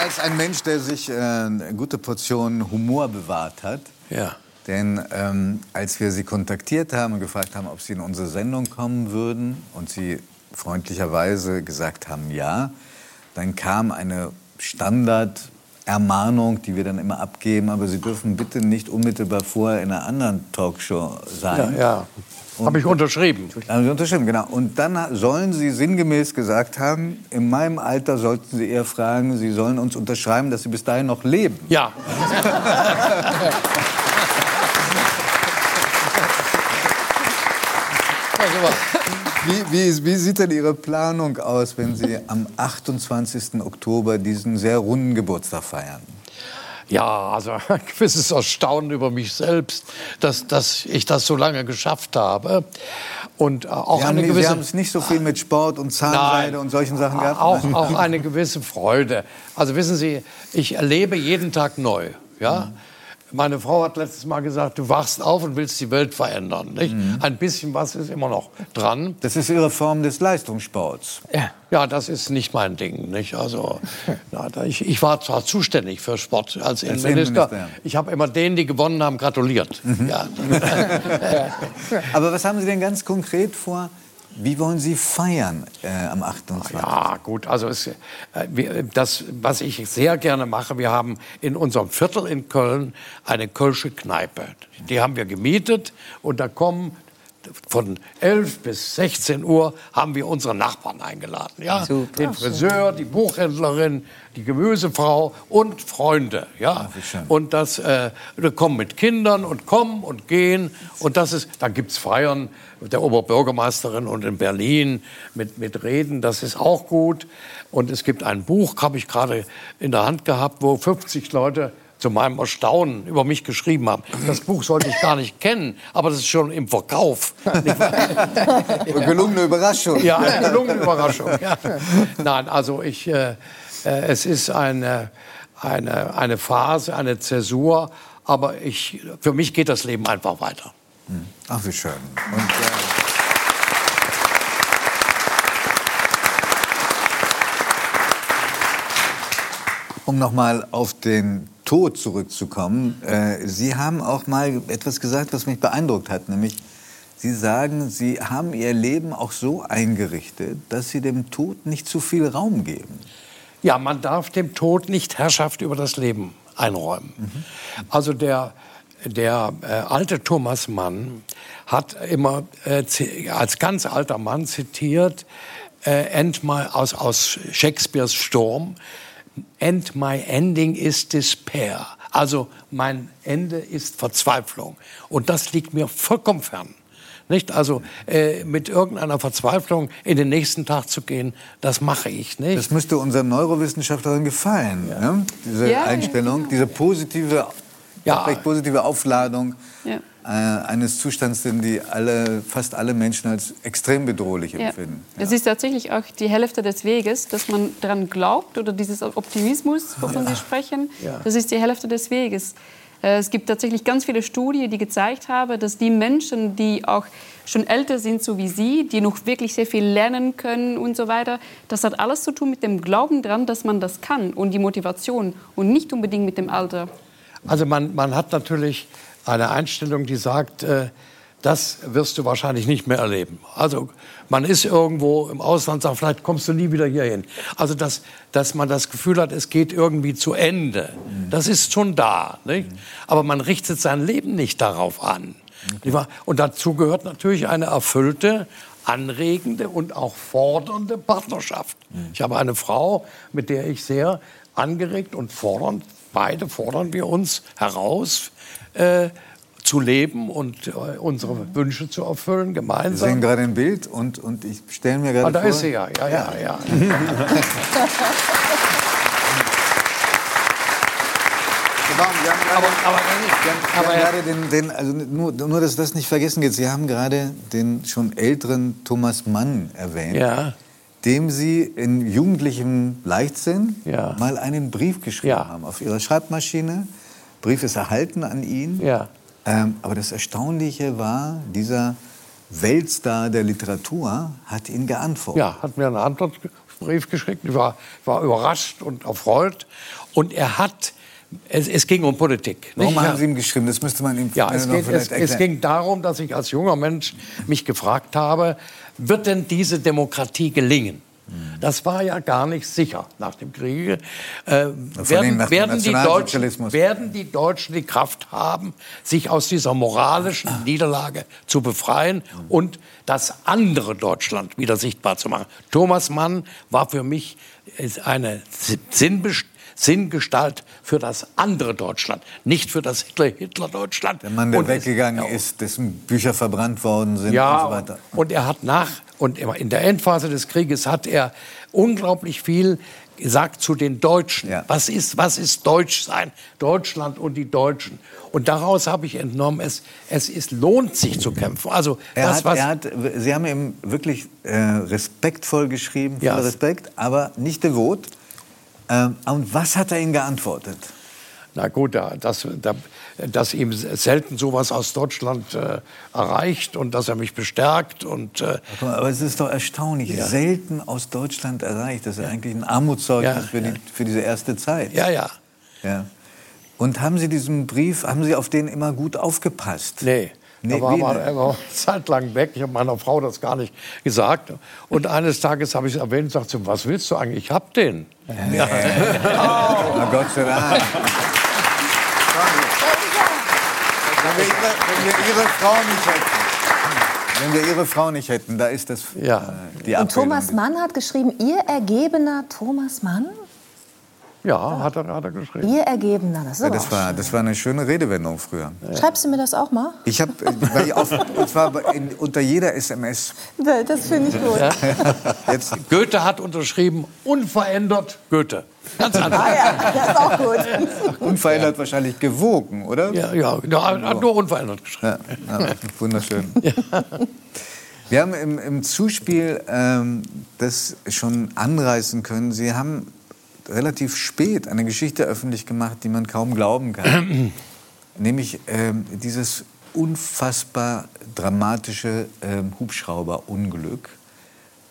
als ein Mensch, der sich äh, eine gute Portion Humor bewahrt hat. Ja. Denn ähm, als wir Sie kontaktiert haben und gefragt haben, ob Sie in unsere Sendung kommen würden und Sie freundlicherweise gesagt haben, ja, dann kam eine Standard-Ermahnung, die wir dann immer abgeben, aber Sie dürfen bitte nicht unmittelbar vorher in einer anderen Talkshow sein. Ja, ja. Habe ich unterschrieben. Haben Sie unterschrieben, genau. Und dann sollen Sie sinngemäß gesagt haben, in meinem Alter sollten Sie eher fragen, Sie sollen uns unterschreiben, dass Sie bis dahin noch leben. Ja. Wie, wie, wie, sieht denn Ihre Planung aus, wenn Sie am 28. Oktober diesen sehr runden Geburtstag feiern? Ja, also ein gewisses Erstaunen über mich selbst, dass, dass ich das so lange geschafft habe. Und äh, auch Sie eine haben, gewisse. Sie haben es nicht so viel mit Sport und Zahnseide Nein. und solchen Sachen gehabt? Auch, auch eine gewisse Freude. Also wissen Sie, ich erlebe jeden Tag neu. Ja? Meine Frau hat letztes Mal gesagt, du wachst auf und willst die Welt verändern. Nicht? Ein bisschen was ist immer noch dran. Das ist Ihre Form des Leistungssports. Ja, das ist nicht mein Ding. Nicht? Also, na, ich, ich war zwar zuständig für Sport als Innenminister. Innenminister, ja. Ich habe immer denen, die gewonnen haben, gratuliert. Ja. Aber was haben Sie denn ganz konkret vor? Wie wollen Sie feiern äh, am 28. Ja, gut, also es, äh, wir, das, was ich sehr gerne mache, wir haben in unserem Viertel in Köln eine kölsche Kneipe. Die haben wir gemietet und da kommen von 11 bis 16 Uhr haben wir unsere Nachbarn eingeladen. Ja? Super. Den Friseur, die Buchhändlerin, die Gemüsefrau und Freunde. Ja? schön. Und das, äh, wir kommen mit Kindern und kommen und gehen. Und das ist, da gibt's Feiern der Oberbürgermeisterin und in Berlin mit, mit Reden. Das ist auch gut. Und es gibt ein Buch, habe ich gerade in der Hand gehabt, wo 50 Leute zu meinem Erstaunen über mich geschrieben haben. Das Buch sollte ich gar nicht kennen, aber das ist schon im Verkauf. Gelungene Überraschung. Ja, eine gelungene Überraschung. Ja. Nein, also ich, äh, äh, es ist eine, eine, eine Phase, eine Zäsur, aber ich, für mich geht das Leben einfach weiter. Ach, wie schön. Und, äh, um nochmal auf den Tod zurückzukommen. Äh, Sie haben auch mal etwas gesagt, was mich beeindruckt hat, nämlich Sie sagen, Sie haben Ihr Leben auch so eingerichtet, dass Sie dem Tod nicht zu viel Raum geben. Ja, man darf dem Tod nicht Herrschaft über das Leben einräumen. Also der, der äh, alte Thomas Mann hat immer äh, als ganz alter Mann zitiert, äh, end my, aus, aus Shakespeares Sturm, End my ending is despair. Also mein Ende ist Verzweiflung. Und das liegt mir vollkommen fern. Nicht? Also äh, mit irgendeiner Verzweiflung in den nächsten Tag zu gehen, das mache ich nicht. Das müsste unseren Neurowissenschaftlerin gefallen, ne? diese Ja, ja, Einstellung, diese positive, Ja. vielleicht positive Aufladung Ja. äh, eines Zustands, den die alle, fast alle Menschen als extrem bedrohlich Ja. empfinden. Es ist tatsächlich auch die Hälfte des Weges, dass man daran glaubt oder dieses Optimismus, wovon Sie sprechen, Ja. das ist die Hälfte des Weges. Äh, Es gibt tatsächlich ganz viele Studien, die gezeigt haben, dass die Menschen, die auch schon älter sind, so wie Sie, die noch wirklich sehr viel lernen können und so weiter, das hat alles zu tun mit dem Glauben daran, dass man das kann und die Motivation und nicht unbedingt mit dem Alter. Also man, man hat natürlich eine Einstellung, die sagt, äh, das wirst du wahrscheinlich nicht mehr erleben. Also man ist irgendwo im Ausland, sagt, vielleicht kommst du nie wieder hierhin. Also dass, dass man das Gefühl hat, es geht irgendwie zu Ende, das ist schon da. Nicht? Aber man richtet sein Leben nicht darauf an. Wahr? Und dazu gehört natürlich eine erfüllte, anregende und auch fordernde Partnerschaft. Ich habe eine Frau, mit der ich sehr angeregt und fordernd, beide fordern wir uns heraus, äh, zu leben und äh, unsere Wünsche zu erfüllen Wir sehen gemeinsam. gerade ein Bild und, und ich stelle mir gerade Ah, da vor... ist sie ja, ja, ja, ja. Gerade- Aber, aber, aber er- gerade den, den, also nur, nur, dass das nicht vergessen geht. Sie haben gerade den schon älteren Thomas Mann erwähnt, ja, dem Sie in jugendlichem Leichtsinn Ja. mal einen Brief geschrieben Ja. haben auf Ihrer Schreibmaschine. Brief ist erhalten an ihn. ja. Ähm, aber das Erstaunliche war, dieser Weltstar der Literatur hat ihn geantwortet. Ja, hat mir eine Antwort. Brief geschickt. Ich war, war überrascht und erfreut. Und er hat, es, es ging um Politik. Warum nicht? haben Sie ihm geschrieben? Das müsste man ihm Ja, es, geht, es, es ging darum, dass ich als junger Mensch mich gefragt habe, wird denn diese Demokratie gelingen? Das war ja gar nicht sicher nach dem Kriege. Äh, werden, nach dem werden, die Deutschen, werden die Deutschen die Kraft haben, sich aus dieser moralischen Niederlage zu befreien und das andere Deutschland wieder sichtbar zu machen? Thomas Mann war für mich eine Sinnbest Sinngestalt für das andere Deutschland, nicht für das Hitler-Hitler-Deutschland. Der Mann, der Und es- weggegangen ja, ist, dessen Bücher verbrannt worden sind ja, und so weiter. und er hat nach und in der Endphase des Krieges hat er unglaublich viel gesagt zu den Deutschen. Ja. Was ist was ist Deutsch sein? Deutschland und die Deutschen. Und daraus habe ich entnommen, es es ist lohnt sich zu kämpfen. Also Er das hat, was er hat, Sie haben ihm wirklich äh, respektvoll geschrieben, Ja. Respekt, aber nicht devot. Ähm, und was hat er Ihnen geantwortet? Na gut, da- dass, da- dass ihm selten sowas aus Deutschland äh, erreicht und dass er mich bestärkt und äh, Aber es ist doch erstaunlich, selten aus Deutschland erreicht. Das ist eigentlich ein Armutszeugnis Ja, für, ja. die, für diese erste Zeit. ja, ja. Ja. Und haben Sie diesen Brief, haben Sie auf den immer gut aufgepasst? Nee. Nee, er, war denn? er war zeitlang weg. Ich habe meiner Frau das gar nicht gesagt. Und eines Tages habe ich es erwähnt und sagte, was willst du eigentlich? Ich hab den. Ja. Na Gott sei Dank. Wenn wir, ihre, wenn wir Ihre Frau nicht hätten, wenn wir Ihre Frau nicht hätten, da ist das Ja. äh, die Und Abbildung. Thomas Mann hat geschrieben, ihr ergebener Thomas Mann? Ja, hat er, hat er geschrieben. Ihr ergebener, das ist Ja, das, auch war, das war eine schöne Redewendung früher. Schreibst du mir das auch mal? Ich habe, und zwar in, unter jeder SMS. Das finde ich gut. Jetzt, Goethe hat unterschrieben, unverändert Goethe. Ganz einfach. Ah ja, das ist auch gut. unverändert wahrscheinlich gewogen, oder? Ja, ja, ja, hat nur unverändert geschrieben. Ja, ja, wunderschön. Wir haben im, im Zuspiel ähm, das schon anreißen können. Sie haben relativ spät eine Geschichte öffentlich gemacht, die man kaum glauben kann. Nämlich ähm, dieses unfassbar dramatische ähm, Hubschrauberunglück.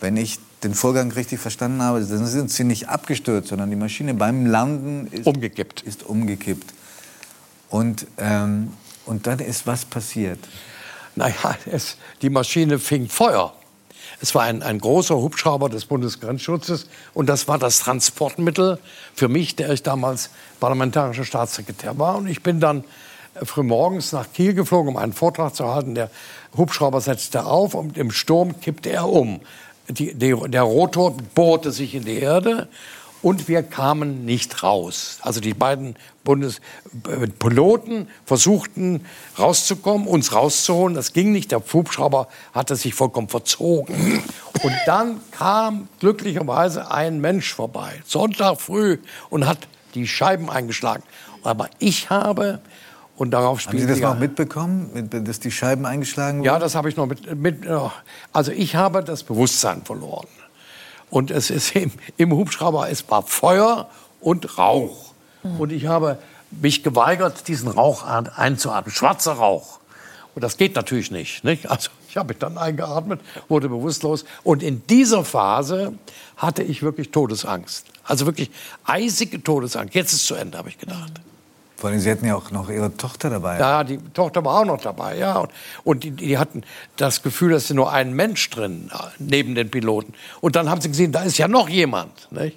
Wenn ich den Vorgang richtig verstanden habe, dann sind sie nicht abgestürzt, sondern die Maschine beim Landen ist Umgekippt. Ist umgekippt. Und, ähm, und dann ist was passiert. Naja, es, die Maschine fing Feuer. Es war ein, ein großer Hubschrauber des Bundesgrenzschutzes und das war das Transportmittel für mich, der ich damals parlamentarischer Staatssekretär war. Und ich bin dann frühmorgens nach Kiel geflogen, um einen Vortrag zu halten. Der Hubschrauber setzte auf und im Sturm kippte er um. Die, die, der Rotor bohrte sich in die Erde und wir kamen nicht raus. Also die beiden Bundespiloten versuchten rauszukommen, uns rauszuholen. Das ging nicht. Der Hubschrauber hatte sich vollkommen verzogen. Und dann kam glücklicherweise ein Mensch vorbei, Sonntag früh, und hat die Scheiben eingeschlagen. Aber ich habe, und darauf Haben spielt Sie das noch mitbekommen, mit- dass die Scheiben eingeschlagen wurden? ja, das habe ich noch mit, mit. ja. Also ich habe das Bewusstsein verloren. Und es ist im, im Hubschrauber, es war Feuer und Rauch. Und ich habe mich geweigert, diesen Rauch einzuatmen. Schwarzer Rauch. Und das geht natürlich nicht. nicht? Also ich habe mich dann eingeatmet, wurde bewusstlos. Und in dieser Phase hatte ich wirklich Todesangst. Also wirklich eisige Todesangst. Jetzt ist es zu Ende, habe ich gedacht. Vor allem, Sie hätten ja auch noch Ihre Tochter dabei. Ja, die Tochter war auch noch dabei, ja. Und, und die, die hatten das Gefühl, dass nur ein Mensch drin, äh, neben den Piloten. Und dann haben sie gesehen, da ist ja noch jemand, nicht?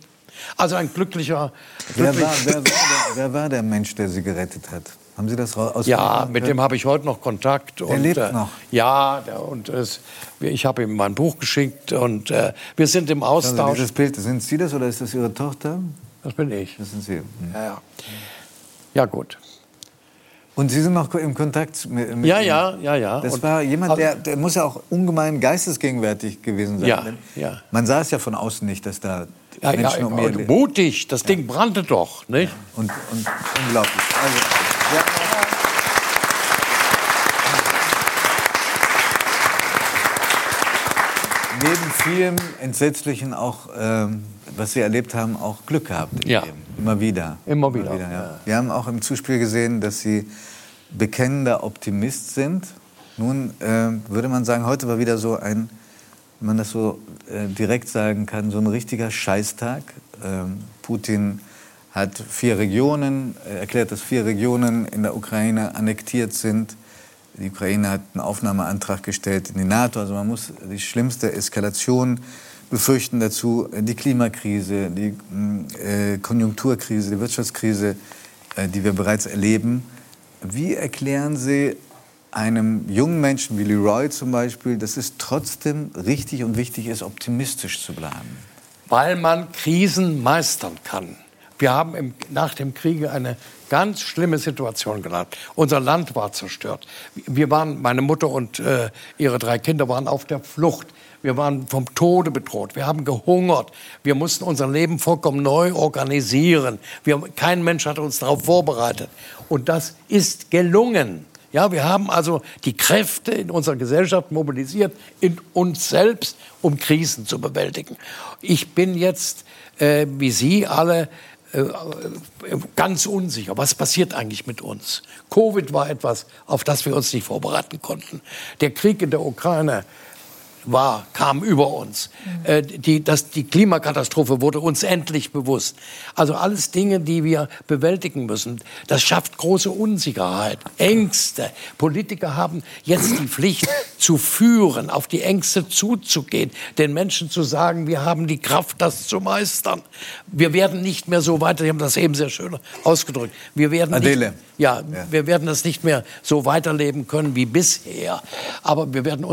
Also ein glücklicher, Wer, glücklich, war, wer, war der, wer war der Mensch, der Sie gerettet hat? Haben Sie das raus? ja, mit dem habe ich heute noch Kontakt. Der lebt noch? Ja, und es, ich habe ihm mein Buch geschickt und äh, wir sind im Also Austausch. dieses Bild, sind Sie das oder ist das Ihre Tochter? Das bin ich. Das sind Sie. Hm. Ja, ja. Ja gut. Und Sie sind noch im Kontakt mit, mit Ja, ja, ja, ja. Das Und- war jemand, Also- der, der muss ja auch ungemein geistesgegenwärtig gewesen sein. Ja, ja. Man sah es ja von außen nicht, dass da Ja, ja, Menschen um ihr mutig, das Ding brannte doch, nicht? und, und unglaublich. Also, ja. Neben vielem Entsetzlichen auch, ähm, was Sie erlebt haben, auch Glück gehabt im Ja. Leben. Immer wieder. Immer wieder, ja. ja. Wir haben auch im Zuspiel gesehen, dass Sie bekennender Optimist sind. Nun ähm, würde man sagen, heute war wieder so ein wenn man das so äh, direkt sagen kann, so ein richtiger Scheißtag. Ähm, Putin hat vier Regionen, erklärt, dass vier Regionen in der Ukraine annektiert sind. Die Ukraine hat einen Aufnahmeantrag gestellt in die NATO. Also man muss die schlimmste Eskalation befürchten dazu. Die Klimakrise, die äh, Konjunkturkrise, die Wirtschaftskrise, äh, die wir bereits erleben. Wie erklären Sie einem jungen Menschen wie Leroy zum Beispiel, dass es trotzdem richtig und wichtig ist, optimistisch zu bleiben? Weil man Krisen meistern kann. Wir haben im, nach dem Kriege eine ganz schlimme Situation gehabt. Unser Land war zerstört. Wir waren, meine Mutter und äh, ihre drei Kinder waren auf der Flucht. Wir waren vom Tode bedroht. Wir haben gehungert. Wir mussten unser Leben vollkommen neu organisieren. Wir, kein Mensch hat uns darauf vorbereitet. Und das ist gelungen. Ja, wir haben also die Kräfte in unserer Gesellschaft mobilisiert, in uns selbst, um Krisen zu bewältigen. Ich bin jetzt, äh, wie Sie alle, ganz unsicher. Was passiert eigentlich mit uns? Covid war etwas, auf das wir uns nicht vorbereiten konnten. Der Krieg in der Ukraine war, kam über uns. Äh, die, das, die Klimakatastrophe wurde uns endlich bewusst. Also alles Dinge, die wir bewältigen müssen. Das schafft große Unsicherheit, Ängste. Politiker haben jetzt die Pflicht zu führen, auf die Ängste zuzugehen, den Menschen zu sagen, wir haben die Kraft, das zu meistern. Wir werden nicht mehr so weiter, Sie haben das eben sehr schön ausgedrückt, wir werden Adele. Nicht, ja, ja, wir werden das nicht mehr so weiterleben können wie bisher. Aber wir werden